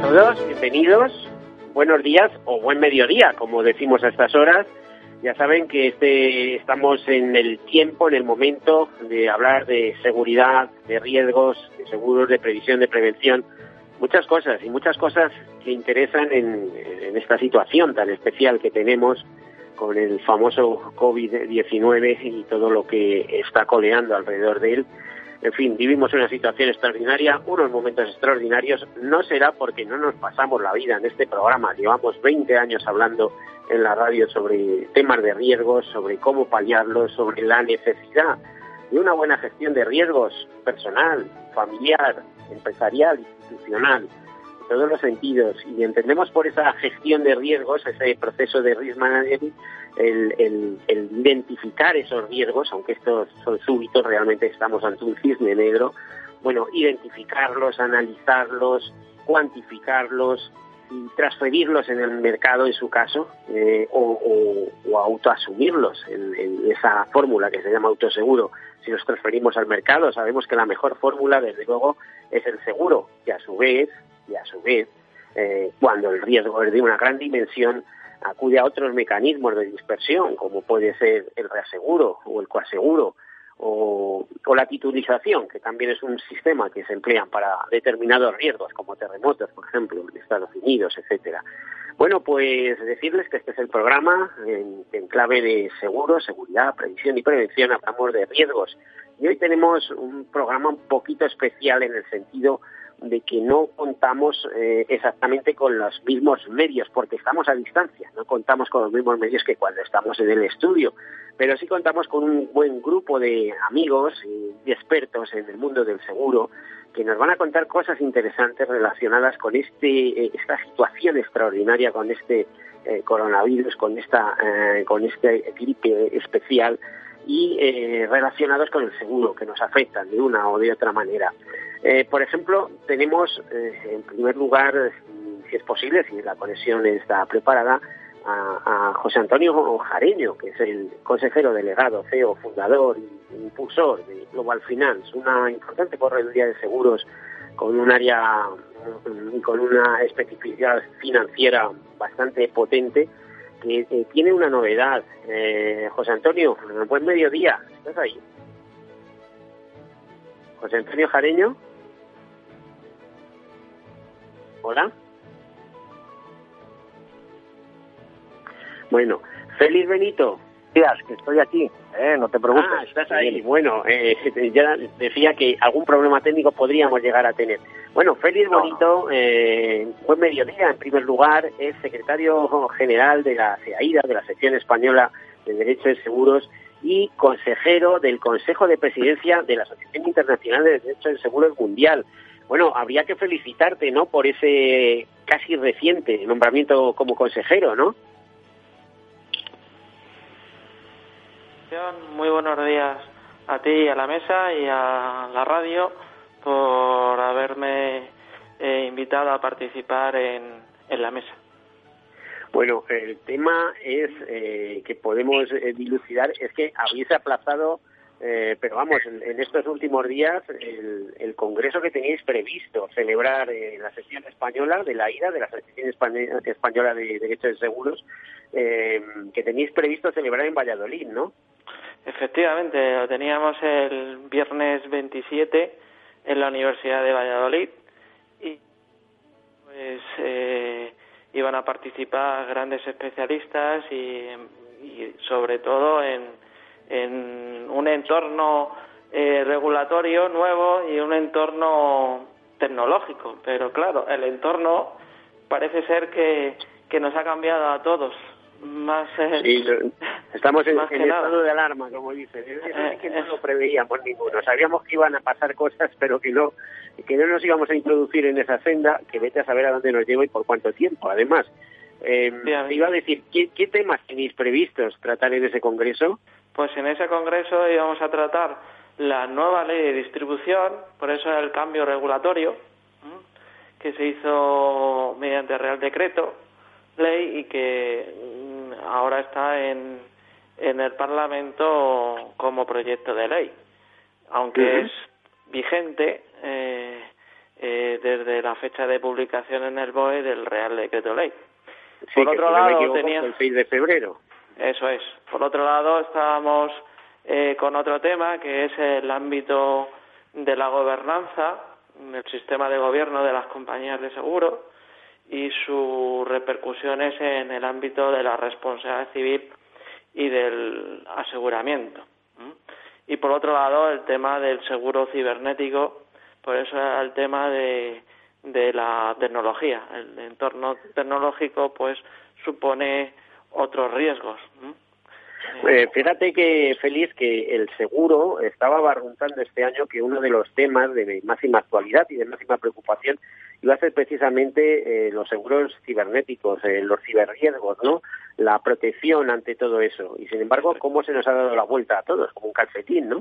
A todos, bienvenidos. Buenos días o buen mediodía, como decimos a estas horas. Ya saben que este, estamos en el tiempo, en el momento de hablar de seguridad, de riesgos, de seguros, de previsión, de prevención. Muchas cosas y muchas cosas que interesan en, en esta situación tan especial que tenemos con el famoso COVID-19 y todo lo que está coleando alrededor de él. En fin, vivimos una situación extraordinaria, unos momentos extraordinarios. No será porque no nos pasamos la vida en este programa. Llevamos 20 años hablando en la radio sobre temas de riesgos, sobre cómo paliarlos, sobre la necesidad de una buena gestión de riesgos personal, familiar, empresarial, institucional, en todos los sentidos. Y entendemos por esa gestión de riesgos, ese proceso de risk management, el, el, el, identificar esos riesgos, aunque estos son súbitos, realmente estamos ante un cisne negro, bueno, identificarlos, analizarlos, cuantificarlos y transferirlos en el mercado, en su caso, eh, o, autoasumirlos en, en esa fórmula que se llama autoseguro. Si los transferimos al mercado, sabemos que la mejor fórmula, desde luego, es el seguro, que a su vez, y a su vez, eh, cuando el riesgo es de una gran dimensión, acude a otros mecanismos de dispersión, como puede ser el reaseguro o el coaseguro o, o, la titulización, que también es un sistema que se emplea para determinados riesgos, como terremotos, por ejemplo, en Estados Unidos, etcétera. Bueno, pues decirles que este es el programa en, en clave de seguro, seguridad, previsión y prevención. Hablamos de riesgos. Y hoy tenemos un programa un poquito especial en el sentido de que no contamos eh, exactamente con los mismos medios, porque estamos a distancia, no contamos con los mismos medios que cuando estamos en el estudio, pero sí contamos con un buen grupo de amigos y expertos en el mundo del seguro que nos van a contar cosas interesantes relacionadas con este, eh, esta situación extraordinaria, con este eh, coronavirus, con esta, con este gripe especial y relacionados con el seguro, que nos afectan de una o de otra manera. Eh, por ejemplo, tenemos, eh, en primer lugar, si es posible, si la conexión está preparada, a, José Antonio Jareño, que es el consejero delegado, CEO, fundador e impulsor de Global Finance, una importante correduría de seguros con un área y con una especificidad financiera bastante potente, que eh, tiene una novedad. Eh, José Antonio, buen mediodía, ¿estás ahí? José Antonio Jareño. Hola. Bueno, Félix Benito. Días, que estoy aquí, eh, no te preocupes. Ah, estás ahí. Bueno, eh, ya decía que algún problema técnico podríamos llegar a tener. Bueno, Félix no, Bonito. Eh, buen mediodía. En primer lugar, es secretario general de la CEAIDA, de la sección española de Derecho de Seguros, y consejero del Consejo de Presidencia de la Asociación Internacional de Derecho de Seguros Mundial. Bueno, habría que felicitarte, ¿no? Por ese casi reciente nombramiento como consejero, ¿no? Muy buenos días a ti, a la mesa y a la radio por haberme eh, invitado a participar en, en, la mesa. Bueno, el tema es eh, que podemos eh, dilucidar, es que habéis aplazado, eh, pero vamos, en, en, estos últimos días, el, el, congreso que teníais previsto celebrar en la sesión española de la IDA, de la Asociación Española de Derecho de Seguros, eh, que teníais previsto celebrar en Valladolid, ¿no? Efectivamente, lo teníamos el viernes 27 en la Universidad de Valladolid y pues eh, iban a participar grandes especialistas y, sobre todo en, en un entorno eh, regulatorio nuevo y un entorno tecnológico. Pero claro, el entorno parece ser que, que nos ha cambiado a todos. Más eh, estamos en, estado de alarma como dice es que no lo preveíamos ninguno. Sabíamos que iban a pasar cosas pero que no que no nos íbamos a introducir en esa senda que vete a saber a dónde nos lleva y por cuánto tiempo. Además eh, iba a decir ¿qué, qué temas tenéis previstos tratar en ese congreso pues en ese congreso íbamos a tratar la nueva ley de distribución por eso el cambio regulatorio que se hizo mediante real decreto ley y que mm, ahora está en, en el Parlamento como proyecto de ley, aunque es vigente eh, eh, desde la fecha de publicación en el BOE del Real Decreto Ley. Por otro lado, tenía el 6 de febrero. Eso es. Por otro lado, estábamos eh, con otro tema que es el ámbito de la gobernanza, el sistema de gobierno de las compañías de seguro y sus repercusiones en el ámbito de la responsabilidad civil y del aseguramiento. Y por otro lado, el tema del seguro cibernético, por eso el tema de, de la tecnología. El entorno tecnológico, pues, supone otros riesgos. Eh, fíjate que, Feliz, que el seguro estaba barruntando este año que uno de los temas de máxima actualidad y de máxima preocupación iba a ser precisamente eh, los seguros cibernéticos, eh, los ciberriesgos, ¿no? La protección ante todo eso. Y sin embargo, ¿cómo se nos ha dado la vuelta a todos? Como un calcetín, ¿no?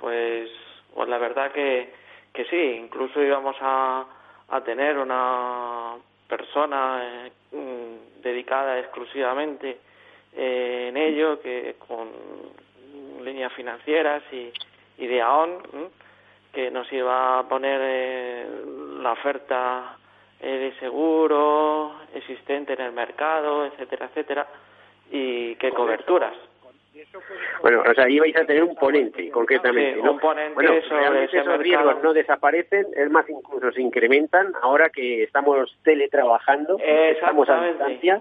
Pues, pues la verdad que, que sí, incluso íbamos a, a tener una persona mm, dedicada exclusivamente en ello, que con líneas financieras y, y de AON, que nos iba a poner eh, la oferta eh, de seguro existente en el mercado, etcétera, etcétera, y qué coberturas. Bueno, o sea, ahí vais a tener un ponente, concretamente, Un ponente bueno, esos riesgos no desaparecen, es más, incluso se incrementan ahora que estamos teletrabajando, estamos a distancia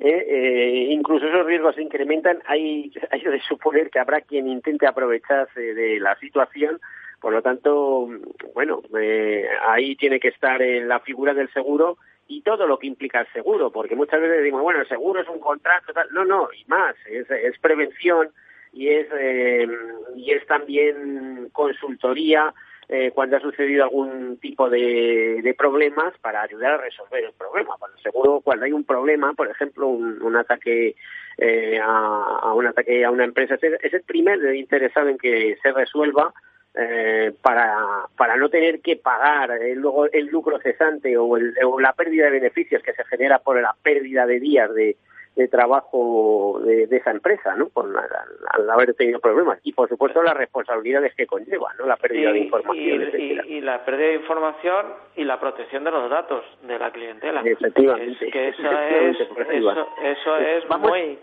eh, eh, incluso esos riesgos se incrementan, hay, hay de suponer que habrá quien intente aprovecharse de la situación, por lo tanto, bueno, eh, ahí tiene que estar en la figura del seguro y todo lo que implica el seguro, porque muchas veces decimos, bueno, el seguro es un contrato, tal. no, no, y más, es, es prevención y es, eh, y es también consultoría, eh, cuando ha sucedido algún tipo de, de, problemas para ayudar a resolver el problema. Bueno, seguro cuando hay un problema, por ejemplo, un, un ataque eh, a, a, un ataque a una empresa, es el primer interesado en que se resuelva eh, para, para no tener que pagar luego el lucro cesante o, el, o la pérdida de beneficios que se genera por la pérdida de días de, de trabajo de, esa empresa, ¿no? Por, al, haber tenido problemas. Y, por supuesto, las responsabilidades que conlleva, ¿no? La pérdida de información, y, la pérdida de información y la protección de los datos de la clientela. Efectivamente. que eso es, eso, es muy,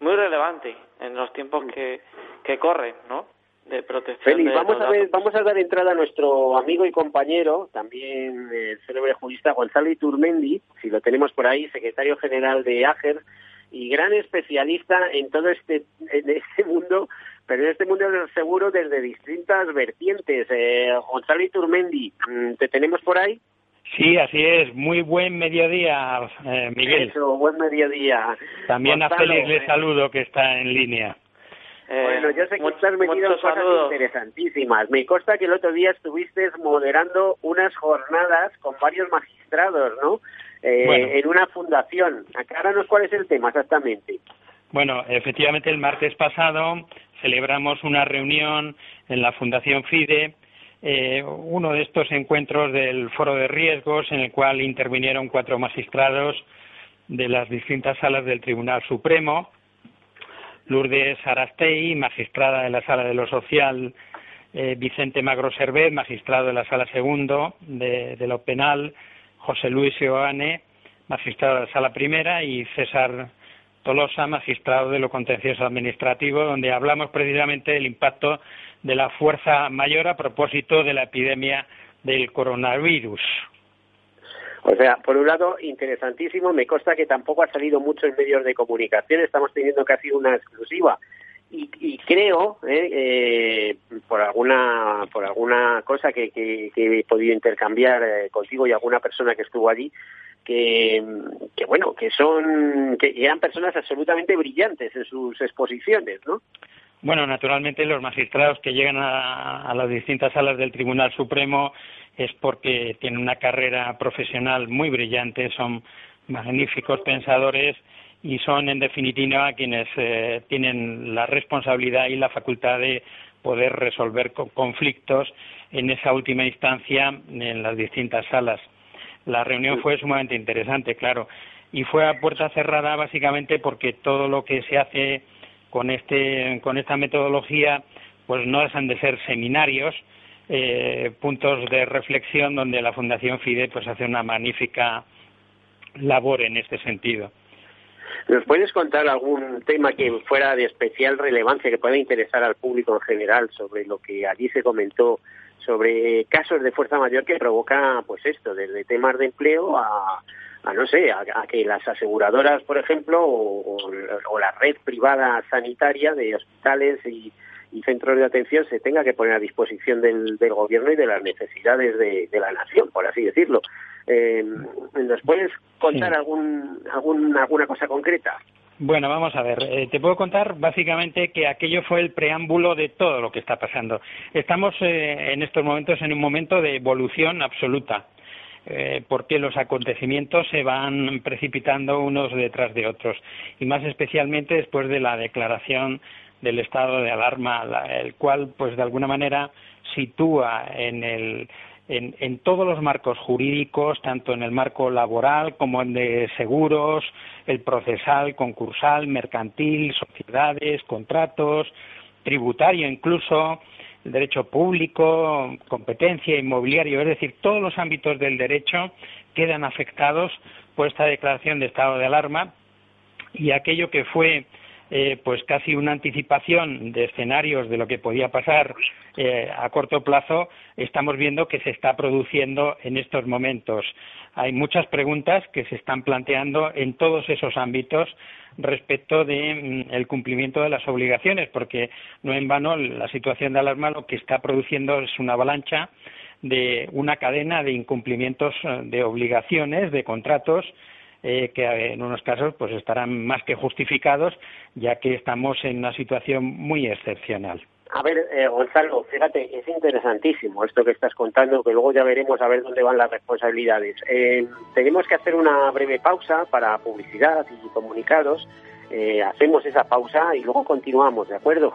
muy relevante en los tiempos que, que corren, ¿no? De protección. Félix, vamos a ver, vamos a dar entrada a nuestro amigo y compañero, también el célebre jurista Gonzalo Iturmendi, si lo tenemos por ahí, secretario general de AGER, y gran especialista en todo este, en este mundo, pero en este mundo del seguro desde distintas vertientes. Eh, Gonzalo Iturmendi, mm, ¿te tenemos por ahí? Sí, así es. Muy buen mediodía, eh, Miguel. Eso, buen mediodía. También a Félix le eh, saludo, que está en línea. Eh, bueno, yo sé que estás metido en cosas interesantísimas. Me consta que el otro día estuviste moderando unas jornadas con varios magistrados, ¿no? Eh, en una fundación. Acláranos cuál es el tema exactamente. Bueno, efectivamente el martes pasado celebramos una reunión en la Fundación FIDE, eh, uno de estos encuentros del foro de riesgos en el cual intervinieron cuatro magistrados de las distintas salas del Tribunal Supremo, Lourdes Arastei, magistrada de la Sala de lo Social, eh, Vicente Magro Servet, magistrado de la Sala Segundo de, de lo Penal, José Luis Ioane, magistrado de la Sala Primera, y César Tolosa, magistrado de lo contencioso administrativo, donde hablamos precisamente del impacto de la fuerza mayor a propósito de la epidemia del coronavirus. O sea, por un lado, interesantísimo. Me consta que tampoco ha salido mucho en medios de comunicación. Estamos teniendo casi una exclusiva. Y, creo, eh, eh, por alguna por alguna cosa que, he podido intercambiar eh, contigo y alguna persona que estuvo allí, que bueno, que son que eran personas absolutamente brillantes en sus exposiciones, ¿no? Bueno, naturalmente los magistrados que llegan a, a, las distintas salas del Tribunal Supremo es porque tienen una carrera profesional muy brillante, son magníficos pensadores y son en definitiva quienes eh, tienen la responsabilidad y la facultad de poder resolver conflictos en esa última instancia en las distintas salas. La reunión fue sumamente interesante, claro, y fue a puerta cerrada básicamente porque todo lo que se hace con este con esta metodología pues no dejan de ser seminarios eh, puntos de reflexión donde la Fundación FIDE pues hace una magnífica labor en este sentido. ¿Nos puedes contar algún tema que fuera de especial relevancia que pueda interesar al público en general sobre lo que allí se comentó sobre casos de fuerza mayor que provoca pues esto desde temas de empleo a, a no sé, a, a, que las aseguradoras, por ejemplo, o, o, o, la red privada sanitaria de hospitales y, y, centros de atención se tenga que poner a disposición del, del gobierno y de las necesidades de, de, la nación, por así decirlo. Eh, ¿Nos puedes contar sí. algún, algún, alguna cosa concreta? Bueno, vamos a ver. Eh, te puedo contar básicamente que aquello fue el preámbulo de todo lo que está pasando. Estamos eh, en estos momentos en un momento de evolución absoluta eh, porque los acontecimientos se van precipitando unos detrás de otros. Y más especialmente después de la declaración del estado de alarma, la, el cual, pues de alguna manera sitúa en el en, en, todos los marcos jurídicos, tanto en el marco laboral como en de seguros, el procesal, concursal, mercantil, sociedades, contratos, tributario incluso, derecho público, competencia, inmobiliario, es decir, todos los ámbitos del derecho quedan afectados por esta declaración de estado de alarma y aquello que fue eh, pues casi una anticipación de escenarios de lo que podía pasar eh, a corto plazo, estamos viendo que se está produciendo en estos momentos. Hay muchas preguntas que se están planteando en todos esos ámbitos respecto de mm, cumplimiento de las obligaciones, porque no en vano la situación de alarma lo que está produciendo es una avalancha de una cadena de incumplimientos eh, de obligaciones, de contratos, eh, que en unos casos pues estarán más que justificados, ya que estamos en una situación muy excepcional. A ver, eh, Gonzalo, fíjate, es interesantísimo esto que estás contando, que luego ya veremos a ver dónde van las responsabilidades. Eh, tenemos que hacer una breve pausa para publicidad y comunicados. Eh, hacemos esa pausa y luego continuamos, ¿de acuerdo?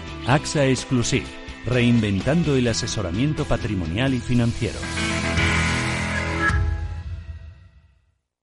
AXA Exclusive, reinventando el asesoramiento patrimonial y financiero.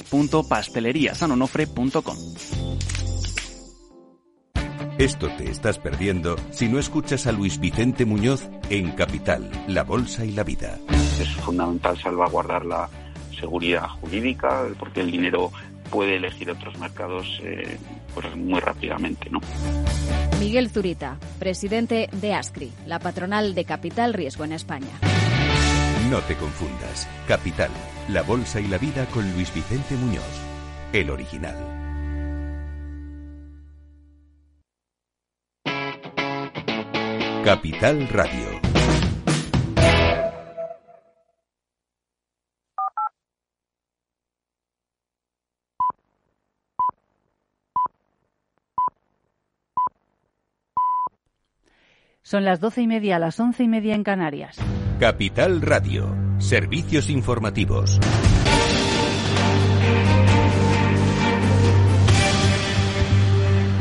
www.pasteleriasanonofre.com. Esto te estás perdiendo si no escuchas a Luis Vicente Muñoz en Capital, La Bolsa y la Vida. Es fundamental salvaguardar la seguridad jurídica porque el dinero puede elegir otros mercados eh, pues muy rápidamente. ¿no? Miguel Zurita, presidente de ASCRI, la patronal de Capital Riesgo en España. No te confundas. Capital, la bolsa y la vida con Luis Vicente Muñoz, el original. Capital Radio. Son las doce y media, las once y media en Canarias. Capital Radio. Servicios informativos.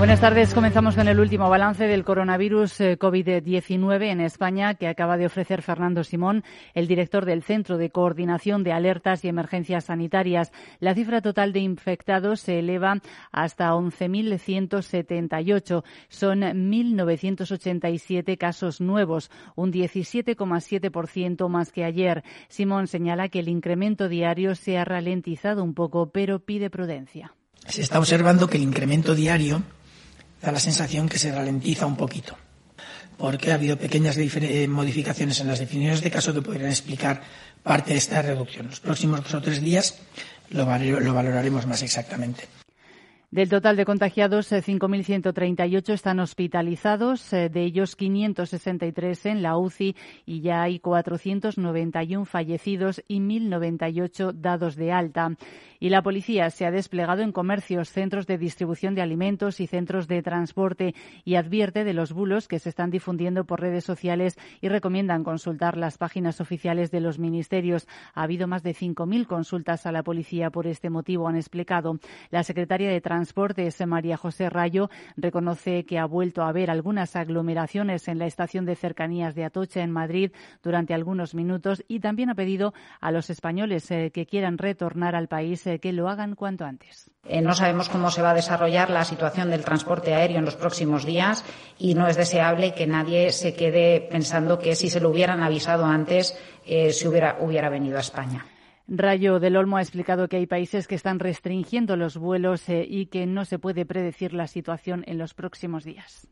Buenas tardes. Comenzamos con el último balance del coronavirus eh, COVID-19 en España que acaba de ofrecer Fernando Simón, el director del Centro de Coordinación de Alertas y Emergencias Sanitarias. La cifra total de infectados se eleva hasta 11.178. Son 1.987 casos nuevos, un 17,7% más que ayer. Simón señala que el incremento diario se ha ralentizado un poco, pero pide prudencia. Se está observando que el incremento diario da la sensación que se ralentiza un poquito, porque ha habido pequeñas eh, modificaciones en las definiciones de caso que podrían explicar parte de esta reducción. Los próximos dos o tres días lo, lo valoraremos más exactamente. Del total de contagiados, 5.138 eh, están hospitalizados, eh, de ellos 563 en la UCI y ya hay 491 fallecidos y 1.098 dados de alta. Y la policía se ha desplegado en comercios, centros de distribución de alimentos y centros de transporte y advierte de los bulos que se están difundiendo por redes sociales y recomiendan consultar las páginas oficiales de los ministerios. Ha habido más de 5.000 consultas a la policía por este motivo, han explicado. La secretaria de Transportes, María José Rayo, reconoce que ha vuelto a haber algunas aglomeraciones en la estación de cercanías de Atocha en Madrid durante algunos minutos y también ha pedido a los españoles eh, que quieran retornar al país eh, que lo hagan cuanto antes. Eh, no sabemos cómo se va a desarrollar la situación del transporte aéreo en los próximos días y no es deseable que nadie se quede pensando que si se lo hubieran avisado antes se hubiera, hubiera venido a España. Rayo del Olmo ha explicado que hay países que están restringiendo los vuelos eh, y que no se puede predecir la situación en los próximos días.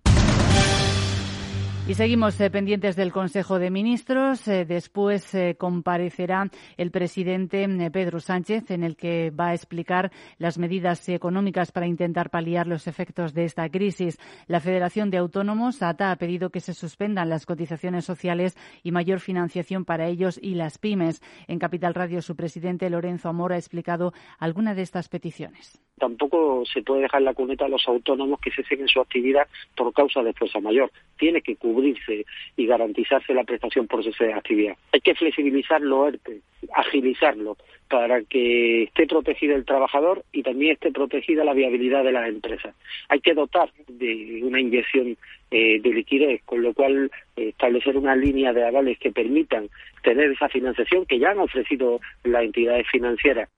Y seguimos eh, pendientes del Consejo de Ministros. Eh, después eh, comparecerá el presidente Pedro Sánchez, en el que va a explicar las medidas económicas para intentar paliar los efectos de esta crisis. La Federación de Autónomos, ATA, ha pedido que se suspendan las cotizaciones sociales y mayor financiación para ellos y las pymes. En Capital Radio, su presidente Lorenzo Amor ha explicado alguna de estas peticiones tampoco se puede dejar la cuneta a los autónomos que cesen en su actividad por causa de fuerza mayor. Tiene que cubrirse y garantizarse la prestación por cese actividad. Hay que flexibilizar lo ERTE, agilizarlo, para que esté protegido el trabajador y también esté protegida la viabilidad de las empresas. Hay que dotar de una inyección eh, de liquidez, con lo cual eh, establecer una línea de avales que permitan tener esa financiación que ya han ofrecido las entidades financieras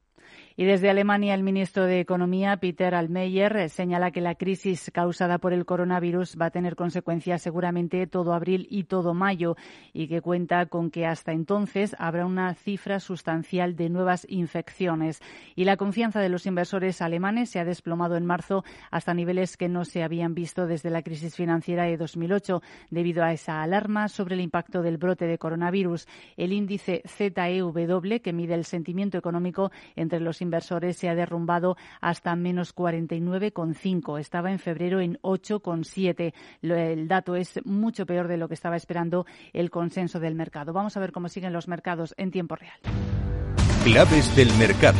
y desde Alemania, el ministro de Economía, Peter Altmaier, señala que la crisis causada por el coronavirus va a tener consecuencias seguramente todo abril y todo mayo y que cuenta con que hasta entonces habrá una cifra sustancial de nuevas infecciones. Y la confianza de los inversores alemanes se ha desplomado en marzo hasta niveles que no se habían visto desde la crisis financiera de 2008 debido a esa alarma sobre el impacto del brote de coronavirus. El índice ZEW, que mide el sentimiento económico entre los inversores se ha derrumbado hasta menos 49,5. Estaba en febrero en 8,7. El dato es mucho peor de lo que estaba esperando el consenso del mercado. Vamos a ver cómo siguen los mercados en tiempo real. Claves del mercado.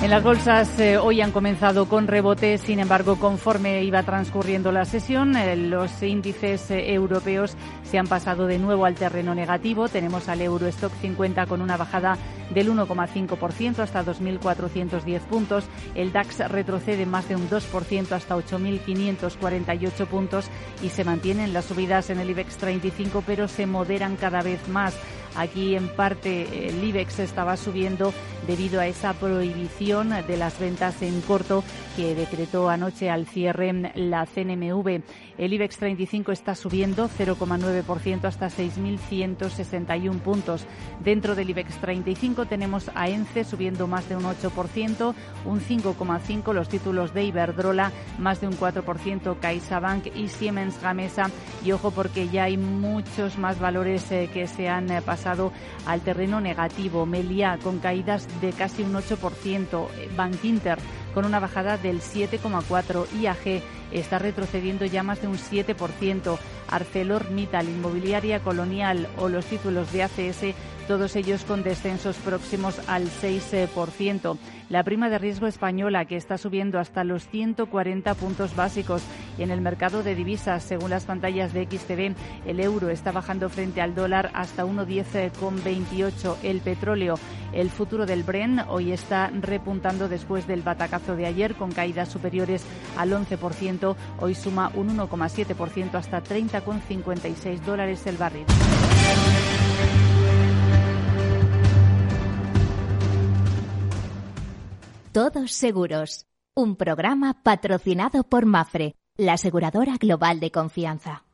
En las bolsas eh, hoy han comenzado con rebote, sin embargo, conforme iba transcurriendo la sesión, eh, los índices eh, europeos se han pasado de nuevo al terreno negativo. Tenemos al Eurostock 50 con una bajada del 1,5% hasta 2.410 puntos. El DAX retrocede más de un 2% hasta 8.548 puntos y se mantienen las subidas en el IBEX 35, pero se moderan cada vez más. Aquí en parte el IBEX estaba subiendo debido a esa prohibición de las ventas en corto que decretó anoche al cierre la CNMV. El IBEX 35 está subiendo 0,9% hasta 6.161 puntos. Dentro del IBEX 35 tenemos a ENCE subiendo más de un 8%, un 5,5% los títulos de Iberdrola, más de un 4% CaixaBank y Siemens Gamesa. Y ojo porque ya hay muchos más valores eh, que se han eh, al terreno negativo. Melia con caídas de casi un 8%, Bank Inter con una bajada del 7,4%, IAG está retrocediendo ya más de un 7%. ArcelorMittal, Inmobiliaria Colonial o los títulos de ACS, todos ellos con descensos próximos al 6%. La prima de riesgo española, que está subiendo hasta los 140 puntos básicos. Y en el mercado de divisas, según las pantallas de XTV, el euro está bajando frente al dólar hasta 1,10,28. El petróleo, el futuro del Bren, hoy está repuntando después del batacazo de ayer con caídas superiores al 11%. Hoy suma un 1,7% hasta 30,56 dólares el barril. Todos Seguros, un programa patrocinado por Mafre, la aseguradora global de confianza.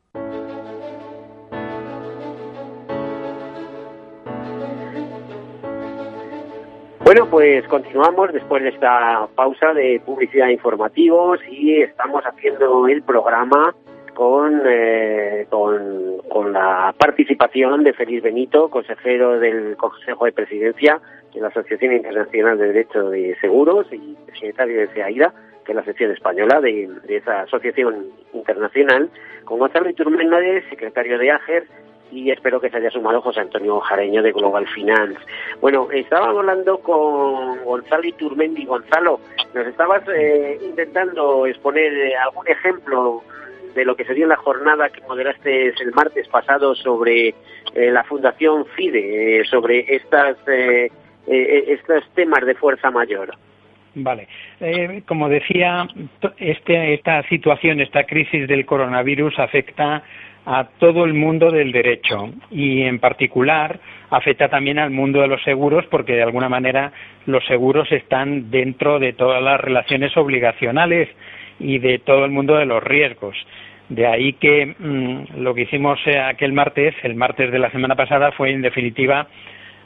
Bueno, pues continuamos después de esta pausa de publicidad informativos y estamos haciendo el programa con, eh, con, con, la participación de Félix Benito, consejero del Consejo de Presidencia de la Asociación Internacional de Derecho de Seguros y secretario de CEAIDA, que es la sección española de, esa asociación internacional, con Gonzalo Iturméndez, secretario de AGER, y espero que se haya sumado José Antonio Jareño de Global Finance. Bueno, estábamos hablando con Gonzalo Iturmendi. Gonzalo, nos estabas eh, intentando exponer eh, algún ejemplo de lo que sería la jornada que moderaste el martes pasado sobre eh, la Fundación FIDE, sobre estas eh, estos temas de fuerza mayor. Vale. Eh, como decía, este, esta situación, esta crisis del coronavirus afecta a todo el mundo del derecho y en particular afecta también al mundo de los seguros porque de alguna manera los seguros están dentro de todas las relaciones obligacionales y de todo el mundo de los riesgos. De ahí que mm, lo que hicimos aquel martes, el martes de la semana pasada, fue en definitiva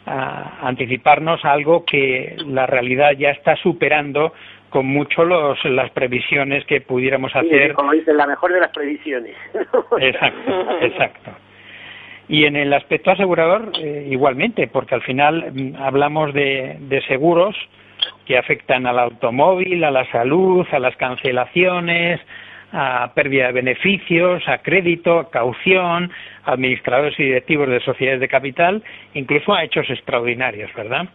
anticiparnos a algo que la realidad ya está superando con mucho los, las previsiones que pudiéramos hacer. como dicen, la mejor de las previsiones. exacto, exacto. Y en el aspecto asegurador, eh, igualmente, porque al final mm, hablamos de, de seguros que afectan al automóvil, a la salud, a las cancelaciones, a pérdida de beneficios, a crédito, a caución, a administradores y directivos de sociedades de capital, incluso a hechos extraordinarios, ¿verdad?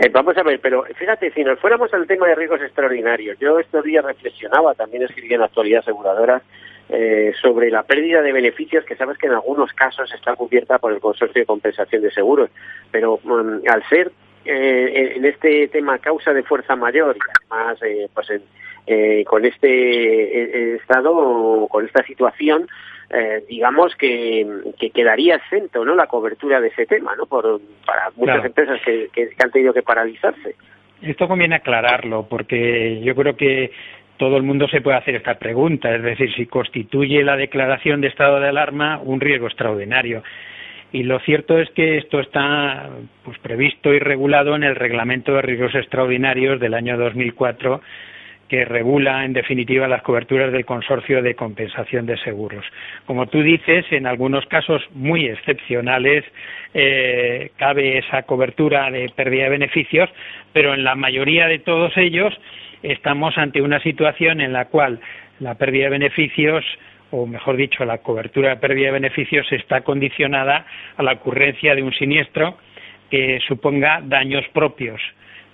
Eh, vamos a ver, pero fíjate, si nos fuéramos al tema de riesgos extraordinarios, yo estos días reflexionaba, también escribí en la actualidad aseguradora, eh, sobre la pérdida de beneficios que sabes que en algunos casos está cubierta por el Consorcio de Compensación de Seguros, pero mm, al ser eh, en este tema causa de fuerza mayor y además pues con este estado con esta situación digamos que, que, quedaría exento no la cobertura de ese tema no por para muchas empresas que, que, han tenido que paralizarse. Esto conviene aclararlo porque yo creo que todo el mundo se puede hacer esta pregunta, es decir, si constituye la declaración de estado de alarma un riesgo extraordinario. Y lo cierto es que esto está pues, previsto y regulado en el Reglamento de Riesgos Extraordinarios del año 2004 que regula en definitiva las coberturas del consorcio de compensación de seguros. Como tú dices, en algunos casos muy excepcionales eh, cabe esa cobertura de pérdida de beneficios, pero en la mayoría de todos ellos estamos ante una situación en la cual la pérdida de beneficios o mejor dicho, la cobertura de pérdida de beneficios está condicionada a la ocurrencia de un siniestro que suponga daños propios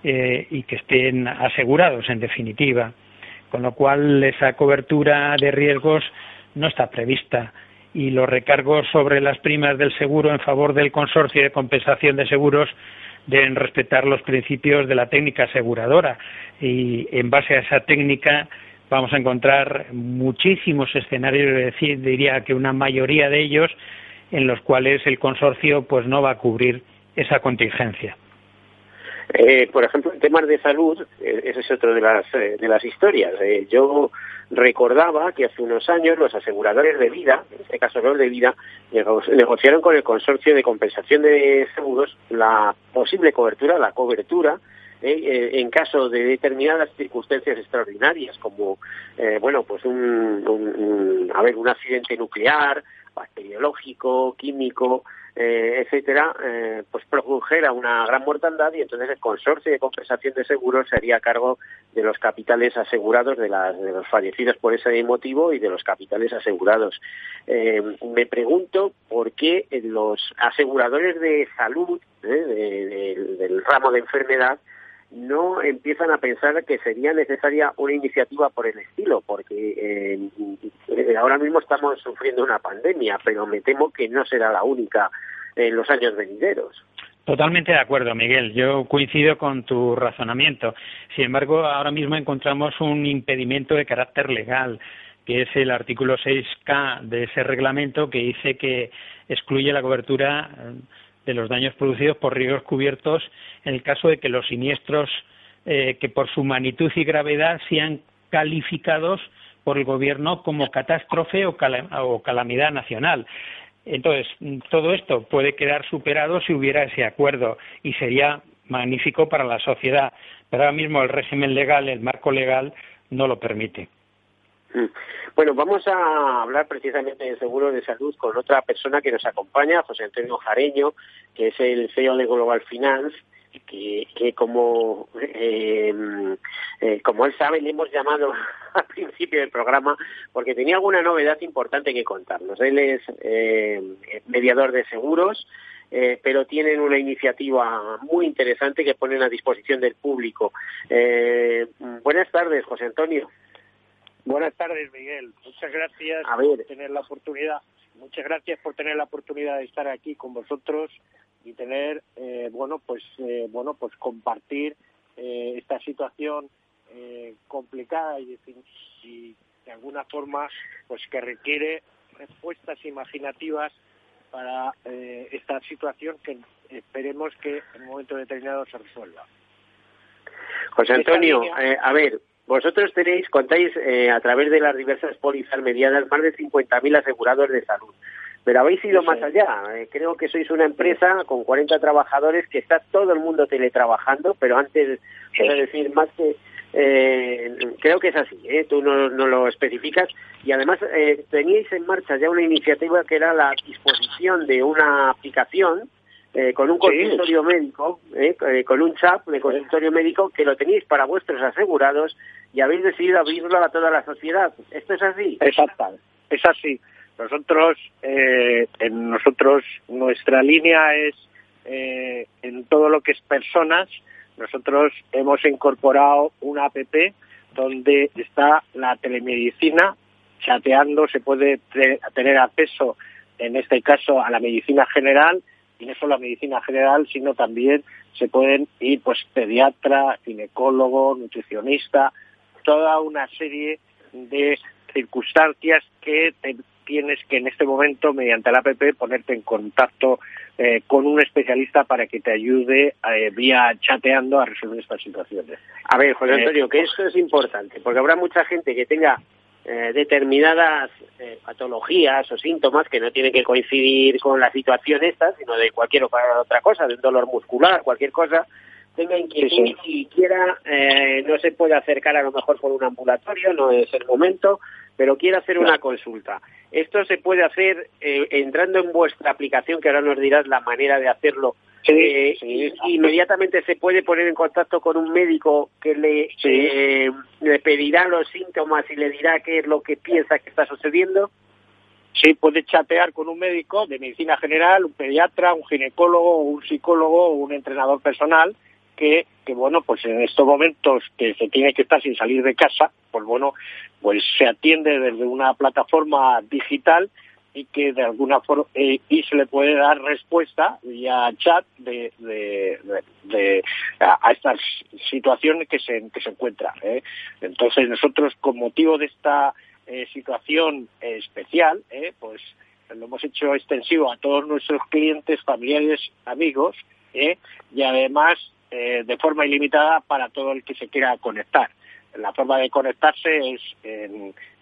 eh, y que estén asegurados, en definitiva. Con lo cual, esa cobertura de riesgos no está prevista y los recargos sobre las primas del seguro en favor del consorcio de compensación de seguros deben respetar los principios de la técnica aseguradora y en base a esa técnica vamos a encontrar muchísimos escenarios, diría que una mayoría de ellos en los cuales el consorcio pues no va a cubrir esa contingencia. Eh, por ejemplo, en temas de salud, eh, es otro de las, eh, de las historias. yo recordaba que hace unos años los aseguradores de vida, en este caso los de vida, negociaron con el consorcio de compensación de seguros la posible cobertura, la cobertura eh, en caso de determinadas circunstancias extraordinarias como eh, bueno pues un, un, a ver un accidente nuclear bacteriológico químico eh, etcétera eh, pues produjera una gran mortandad y entonces el consorcio de compensación de seguros se haría cargo de los capitales asegurados de, las, de los fallecidos por ese motivo y de los capitales asegurados. Eh, me pregunto por qué los aseguradores de salud del ramo de enfermedad no empiezan a pensar que sería necesaria una iniciativa por el estilo, porque eh, ahora mismo estamos sufriendo una pandemia, pero me temo que no será la única en los años venideros. Totalmente de acuerdo, Miguel. Yo coincido con tu razonamiento. Sin embargo, ahora mismo encontramos un impedimento de carácter legal, que es el artículo 6K de ese reglamento que dice que excluye la cobertura de los daños producidos por riesgos cubiertos en el caso de que los siniestros eh, que por su magnitud y gravedad sean calificados por el gobierno como catástrofe o, calamidad nacional. Entonces, todo esto puede quedar superado si hubiera ese acuerdo y sería magnífico para la sociedad. Pero ahora mismo el régimen legal, el marco legal, no lo permite. Mm. Bueno, vamos a hablar precisamente de seguro de salud con otra persona que nos acompaña, José Antonio Jareño, que es el CEO de Global Finance, que, que como, eh, eh, como él sabe, le hemos llamado al principio del programa porque tenía alguna novedad importante que contarnos. Él es eh, mediador de seguros, eh, pero tienen una iniciativa muy interesante que ponen a disposición del público. Eh, buenas tardes, José Antonio. Buenas tardes, Miguel. Muchas gracias por tener la oportunidad. Muchas gracias por tener la oportunidad de estar aquí con vosotros y tener, eh, bueno, pues, eh, bueno, pues compartir eh, esta situación complicada y, y, de alguna forma, pues que requiere respuestas imaginativas para esta situación que esperemos que en un momento determinado se resuelva. José Antonio, a ver, vosotros tenéis, contáis eh, a través de las diversas pólizas mediadas más de 50.000 asegurados de salud. pero habéis ido más allá. Eh, creo que sois una empresa con 40 trabajadores que está todo el mundo teletrabajando, pero antes de decir más que eh, creo que es así, ¿eh? tú no, no, lo especificas. Y además eh, teníais en marcha ya una iniciativa que era la disposición de una aplicación eh, con un consultorio médico, eh, eh, con un chat de consultorio médico que lo tenéis para vuestros asegurados y habéis decidido abrirlo a toda la sociedad. ¿Esto es así? Exacto, es así. Nosotros, en nosotros, nuestra línea es en todo lo que es personas, nosotros hemos incorporado una app donde está la telemedicina chateando, se puede tener acceso, en este caso, a la medicina general y no solo la medicina general, sino también se pueden ir pues pediatra, ginecólogo, nutricionista, toda una serie de circunstancias que tienes que en este momento, mediante la app, ponerte en contacto eh, con un especialista para que te ayude eh, vía chateando a resolver estas situaciones. A ver, José Antonio, que esto es importante, porque habrá mucha gente que tenga eh, determinadas patologías o síntomas que no tienen que coincidir con la situación esta, sino de cualquier otra cosa, de un dolor muscular, cualquier cosa, tenga inquietud y quiera, no se puede acercar a lo mejor por un ambulatorio, no es el momento, pero quiere hacer una consulta. Esto se puede hacer eh, entrando en vuestra aplicación, que ahora nos dirás la manera de hacerlo. Eh, inmediatamente se puede poner en contacto con un médico que le, eh, le pedirá los síntomas y le dirá qué es lo que piensa que está sucediendo. Sí, puede chatear con un médico de medicina general, un pediatra, un ginecólogo, un psicólogo un entrenador personal que, que, bueno, pues en estos momentos que se tiene que estar sin salir de casa, pues bueno, pues se atiende desde una plataforma digital y que de alguna forma eh, y se le puede dar respuesta vía chat de, de, de, a, estas situaciones que se que se encuentra ¿eh? entonces nosotros con motivo de esta eh, situación especial pues lo hemos hecho extensivo a todos nuestros clientes familiares amigos y además de forma ilimitada para todo el que se quiera conectar. La forma de conectarse es,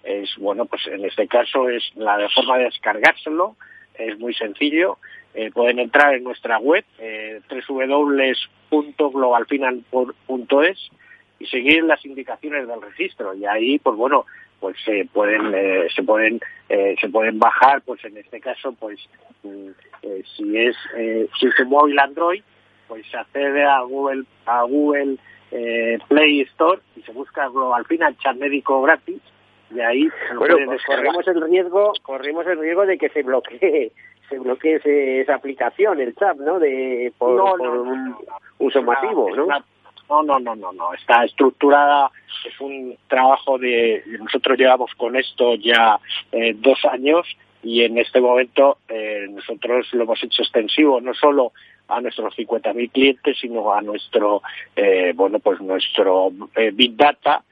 es, bueno, pues en este caso es la forma de descargárselo, es muy sencillo. Eh, pueden entrar en nuestra web, eh, y seguir las indicaciones del registro. Y ahí, pues bueno, pues se pueden, eh, se pueden, eh, se pueden bajar, pues en este caso, pues mm, si es, si es un móvil Android, pues se accede a Google, a Google Play Store y se busca Global Final Chat Médico gratis y ahí bueno, pues corremos el riesgo corremos el riesgo de que se bloquee se bloquee esa aplicación el chat no de por, un uso masivo no no no no no no. Está estructurada es un trabajo de nosotros llevamos con esto ya eh, dos años y en este momento eh, nosotros lo hemos hecho extensivo no solo a nuestros 50.000 clientes, sino a nuestro, eh, bueno, pues nuestro eh, Big Data,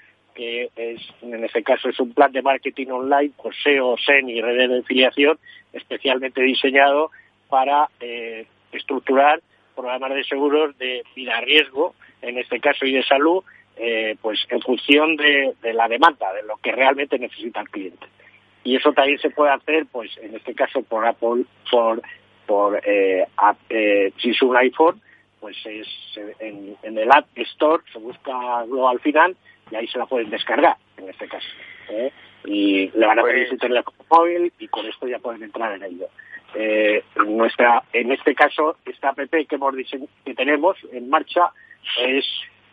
que es, en este caso es un plan de marketing online por SEO, SEN y redes de afiliación, especialmente diseñado para eh, estructurar programas de seguros de vida riesgo, en este caso y de salud, pues en función de, de la demanda, de lo que realmente necesita el cliente. Y eso también se puede hacer pues en este caso por Apple por por eh, eh, si es un iPhone, pues es en, el App Store se busca Global Final y ahí se la pueden descargar, en este caso. ¿eh? Y le van a pedir su pues teléfono móvil y con esto ya pueden entrar en ello. Eh, nuestra, en este caso, esta app que, hemos que tenemos en marcha es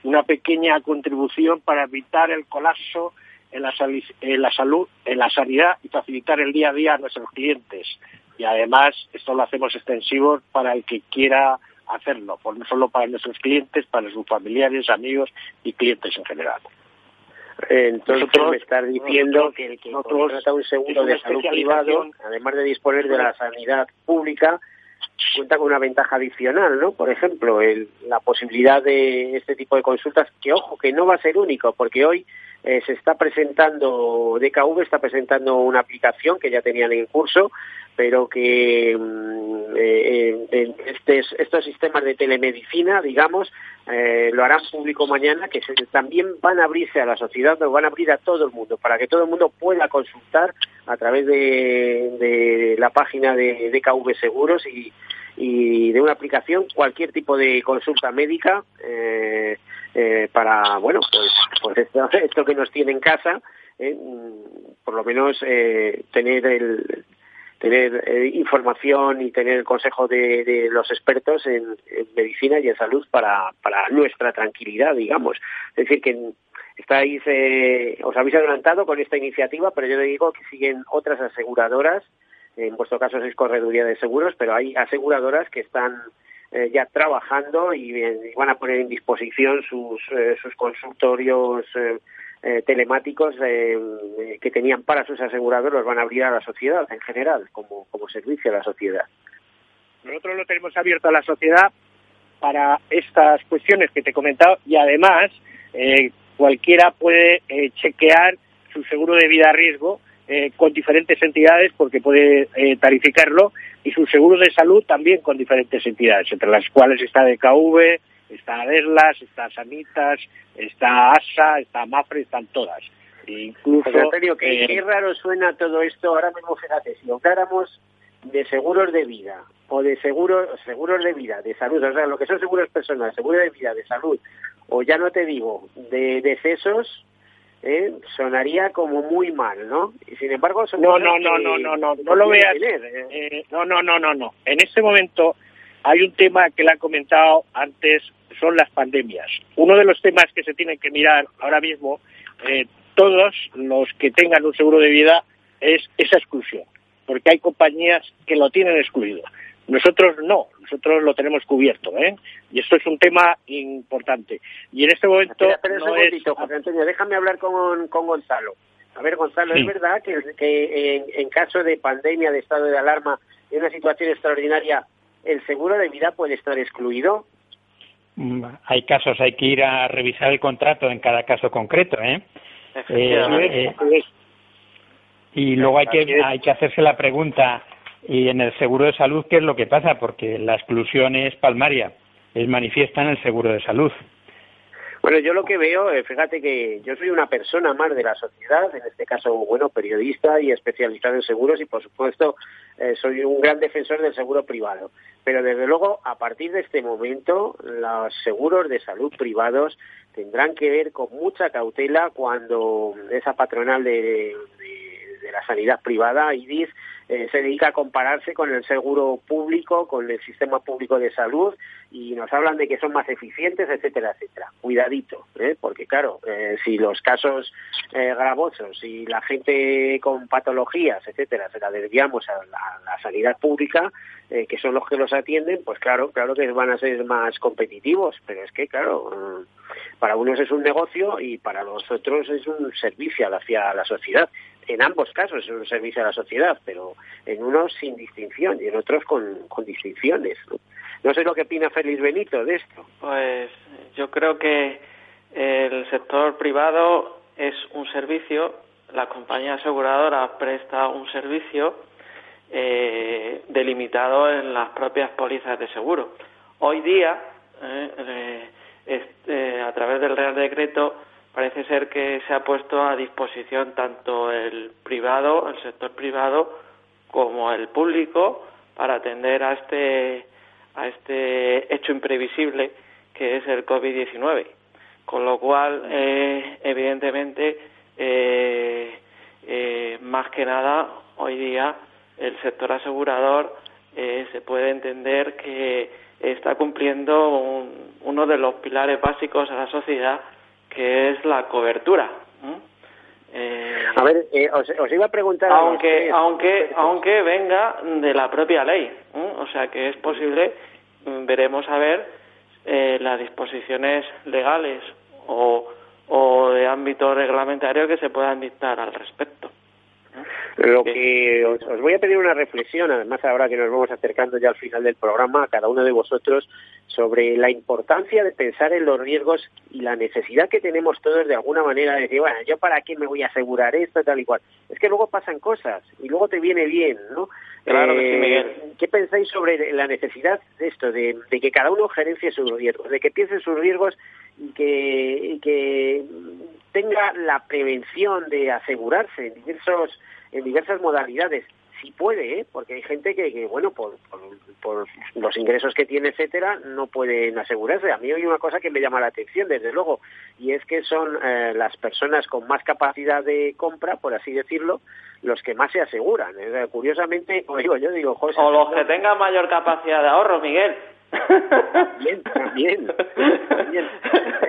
una pequeña contribución para evitar el colapso en la, en la salud, en la sanidad y facilitar el día a día a nuestros clientes y además esto lo hacemos extensivo para el que quiera hacerlo, no solo para nuestros clientes, para sus familiares, amigos y clientes en general. Entonces me estás diciendo que el que contrata un seguro de salud privado, además de disponer de la sanidad pública, cuenta con una ventaja adicional, ¿no? Por ejemplo, el, la posibilidad de este tipo de consultas, que ojo, que no va a ser único, porque hoy eh, se está presentando, DKV está presentando una aplicación que ya tenían en curso, pero que mm, eh, este, estos sistemas de telemedicina, digamos, eh, lo harán público mañana, que también van a abrirse a la sociedad, lo van a abrir a todo el mundo, para que todo el mundo pueda consultar a través de, la página de, DKV Seguros y, de una aplicación cualquier tipo de consulta médica eh, eh, para, bueno, pues, pues esto, esto, que nos tiene en casa, por lo menos tener el tener eh, información y tener el consejo de, los expertos en, medicina y en salud para, para nuestra tranquilidad, digamos. Es decir, que estáis, eh, os habéis adelantado con esta iniciativa, pero yo le digo que siguen otras aseguradoras, en vuestro caso es Correduría de Seguros, pero hay aseguradoras que están eh, ya trabajando y, van a poner en disposición sus, sus consultorios eh, telemáticos eh, que tenían para sus asegurados los van a abrir a la sociedad en general, como, como servicio a la sociedad. Nosotros lo tenemos abierto a la sociedad para estas cuestiones que te he comentado y además eh, cualquiera puede chequear su seguro de vida a riesgo con diferentes entidades porque puede tarificarlo y su seguro de salud también con diferentes entidades, entre las cuales está DKV, está Adeslas, está Sanitas, está ASA, está Mafre, están todas. incluso, Antonio, qué, eh, qué raro suena todo esto. Ahora mismo, fíjate, si habláramos de seguros de vida o de seguros seguros de vida, de salud, o sea, lo que son seguros personales, seguros de vida, de salud, o ya no te digo, de decesos, ¿eh? sonaría como muy mal, ¿no? Y sin embargo, no, no, no, no, no, no, no lo veas. ¿eh? Eh, no, no, no, no, no. En este momento hay un tema que le ha comentado antes son las pandemias. Uno de los temas que se tienen que mirar ahora mismo, eh, todos los que tengan un seguro de vida, es esa exclusión, porque hay compañías que lo tienen excluido. Nosotros no, nosotros lo tenemos cubierto, ¿eh? Y esto es un tema importante. Y en este momento... Pero, no es... José Antonio, déjame hablar con, con Gonzalo. A ver, Gonzalo, ¿es verdad que, que en, en, caso de pandemia, de estado de alarma, en una situación extraordinaria, el seguro de vida puede estar excluido? Mm, hay casos, hay que ir a revisar el contrato en cada caso concreto, ¿eh? eh, eh y luego hay que, hay que hacerse la pregunta, ¿y en el seguro de salud qué es lo que pasa? Porque la exclusión es palmaria, es manifiesta en el seguro de salud. Bueno, yo lo que veo, eh, fíjate que yo soy una persona más de la sociedad, en este caso, bueno, periodista y especializado en seguros y, por supuesto, eh, soy un gran defensor del seguro privado. Pero, desde luego, a partir de este momento, los seguros de salud privados tendrán que ver con mucha cautela cuando esa patronal de, de la sanidad privada, IDIS, eh, se dedica a compararse con el seguro público, con el sistema público de salud y nos hablan de que son más eficientes, etcétera, etcétera. Cuidadito, ¿eh? porque claro, eh, si los casos gravosos y la gente con patologías, etcétera, se la desviamos a la, sanidad pública, que son los que los atienden, pues claro, claro que van a ser más competitivos, pero es que claro, mm, para unos es un negocio y para los otros es un servicio hacia la sociedad en ambos casos es un servicio a la sociedad, pero en unos sin distinción y en otros con, distinciones. ¿no? sé lo que opina Félix Benito de esto. Pues yo creo que el sector privado es un servicio, la compañía aseguradora presta un servicio eh, delimitado en las propias pólizas de seguro. Hoy día, eh, eh, a través del Real Decreto, parece ser que se ha puesto a disposición tanto el privado, el sector privado, como el público para atender a este a este hecho imprevisible que es el COVID-19. Con lo cual, eh, evidentemente, eh, eh, más que nada, hoy día el sector asegurador se puede entender que está cumpliendo uno de los pilares básicos a la sociedad que es la cobertura. Eh, a ver, eh, os, iba a preguntar. Aunque, aunque, aunque venga de la propia ley. O sea que es posible, veremos a ver eh, las disposiciones legales o, o de ámbito reglamentario que se puedan dictar al respecto. Lo que os, voy a pedir una reflexión, además ahora que nos vamos acercando ya al final del programa, a cada uno de vosotros, sobre la importancia de pensar en los riesgos y la necesidad que tenemos todos de alguna manera de decir, bueno, yo para qué me voy a asegurar esto, tal y cual. Es que luego pasan cosas y luego te viene bien, ¿no? Claro eh, ¿Qué pensáis sobre la necesidad de esto, de, que cada uno gerencie sus riesgos, de que piense sus riesgos y que, y que tenga la prevención de asegurarse en diversos en diversas modalidades. Si puede, ¿eh? porque hay gente que, bueno, por, por, los ingresos que tiene, etcétera, no pueden asegurarse. A mí hay una cosa que me llama la atención, desde luego, y es que son eh, las personas con más capacidad de compra, por así decirlo, los que más se aseguran. curiosamente, como digo yo, digo, José, O los que tengan mayor capacidad de ahorro, Miguel. Bien, también,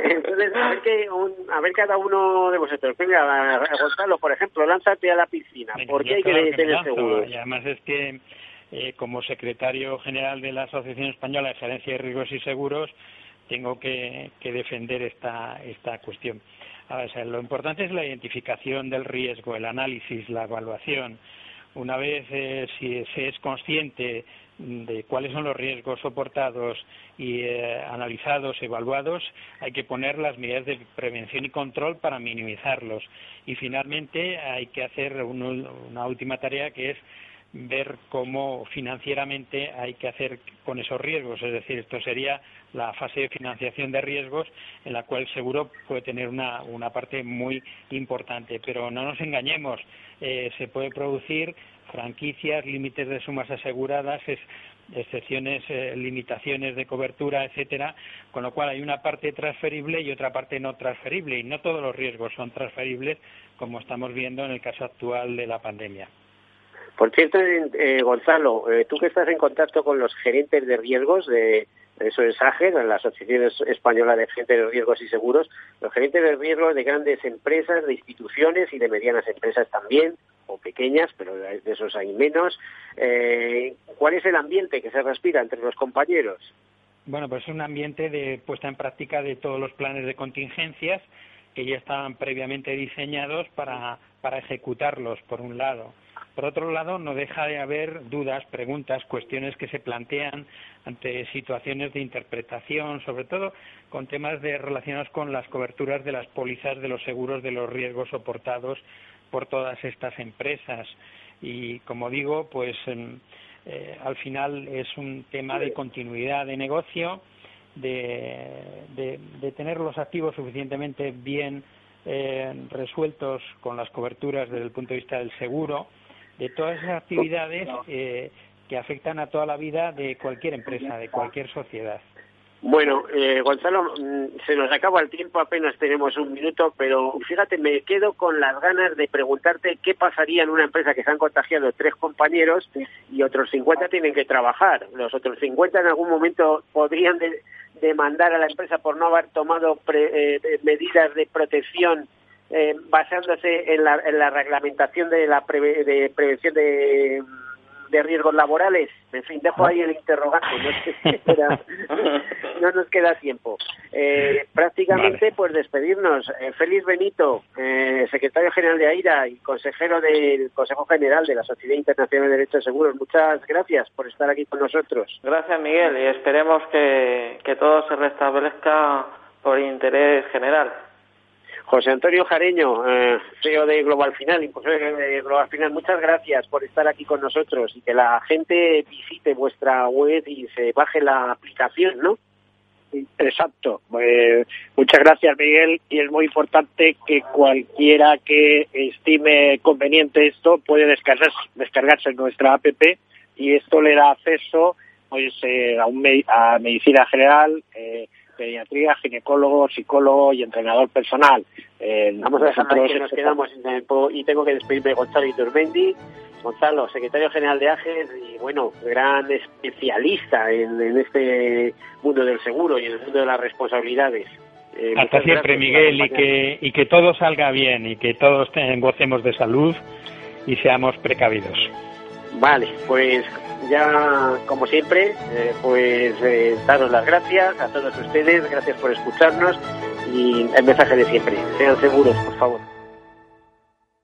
Entonces, a ver, que a ver cada uno de vosotros. Venga, Gonzalo, por ejemplo, lánzate a la piscina. ¿Por qué hay que, tener seguro? Y además es que, eh, como secretario general de la Asociación Española de Gerencia de Riesgos y Seguros, tengo que, defender esta, esta cuestión. lo importante es la identificación del riesgo, el análisis, la evaluación. Una vez eh, si se es consciente de cuáles son los riesgos soportados y eh, analizados, evaluados, hay que poner las medidas de prevención y control para minimizarlos. Y finalmente hay que hacer una última tarea que es ver cómo financieramente hay que hacer con esos riesgos. Es decir, esto sería la fase de financiación de riesgos en la cual seguro puede tener una, una parte muy importante. Pero no nos engañemos, eh, se puede producir franquicias, límites de sumas aseguradas, excepciones, eh, limitaciones de cobertura, etcétera, con lo cual hay una parte transferible y otra parte no transferible y no todos los riesgos son transferibles, como estamos viendo en el caso actual de la pandemia. Por cierto, eh, Gonzalo, eh, tú que estás en contacto con los gerentes de riesgos de, eso es AGER, la Asociación Española de Gerentes de Riesgos y Seguros, los gerentes de riesgos de grandes empresas, de instituciones y de medianas empresas también, o pequeñas, pero de esos hay menos. Eh, ¿Cuál es el ambiente que se respira entre los compañeros? Bueno, pues es un ambiente de puesta en práctica de todos los planes de contingencias que ya estaban previamente diseñados para, para ejecutarlos, por un lado. Por otro lado, no deja de haber dudas, preguntas, cuestiones que se plantean ante situaciones de interpretación, sobre todo con temas de, relacionados con las coberturas de las pólizas de los seguros de los riesgos soportados por todas estas empresas. Y como digo, pues em, eh, al final es un tema de continuidad de negocio, de, tener los activos suficientemente bien eh, resueltos con las coberturas desde el punto de vista del seguro, de todas esas actividades eh, que afectan a toda la vida de cualquier empresa, de cualquier sociedad. Bueno, eh, Gonzalo, mm, se nos acaba el tiempo, apenas tenemos un minuto, pero fíjate, me quedo con las ganas de preguntarte qué pasaría en una empresa que se han contagiado tres compañeros y otros 50 tienen que trabajar. Los otros 50 en algún momento podrían demandar a la empresa por no haber tomado eh, medidas de protección eh, basándose en la, en la reglamentación de la de prevención de de riesgos laborales. En fin, dejo ahí el interrogante, no, nos queda tiempo. Eh, prácticamente, pues despedirnos. Eh, Félix Benito, eh, secretario general de AIRA y consejero del Consejo General de la Sociedad Internacional de Derechos Seguros, muchas gracias por estar aquí con nosotros. Gracias, Miguel, y esperemos que, que todo se restablezca por interés general. José Antonio Jareño, eh, CEO de Global Final, impulsor de Global Final, muchas gracias por estar aquí con nosotros y que la gente visite vuestra web y se baje la aplicación, ¿no? Exacto. Eh, muchas gracias, Miguel. Y es muy importante que cualquiera que estime conveniente esto puede descargarse, descargarse nuestra app y esto le da acceso pues eh, a, un, a medicina general, eh, pediatría, ginecólogo, psicólogo y entrenador personal. Eh, Vamos a dejar que nos quedamos y tengo que despedirme de Gonzalo Iturmendi. Gonzalo, secretario general de AGES y bueno, gran especialista en, este mundo del seguro y en el mundo de las responsabilidades. Eh, Hasta siempre, Miguel, y que, y que todo salga bien y que todos gocemos de salud y seamos precavidos. Vale, pues ya como siempre, eh, pues eh, daros las gracias a todos ustedes, gracias por escucharnos y el mensaje de siempre, sean seguros, por favor.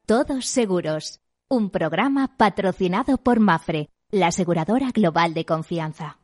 Todos seguros un programa patrocinado por Mafre, la aseguradora global de confianza.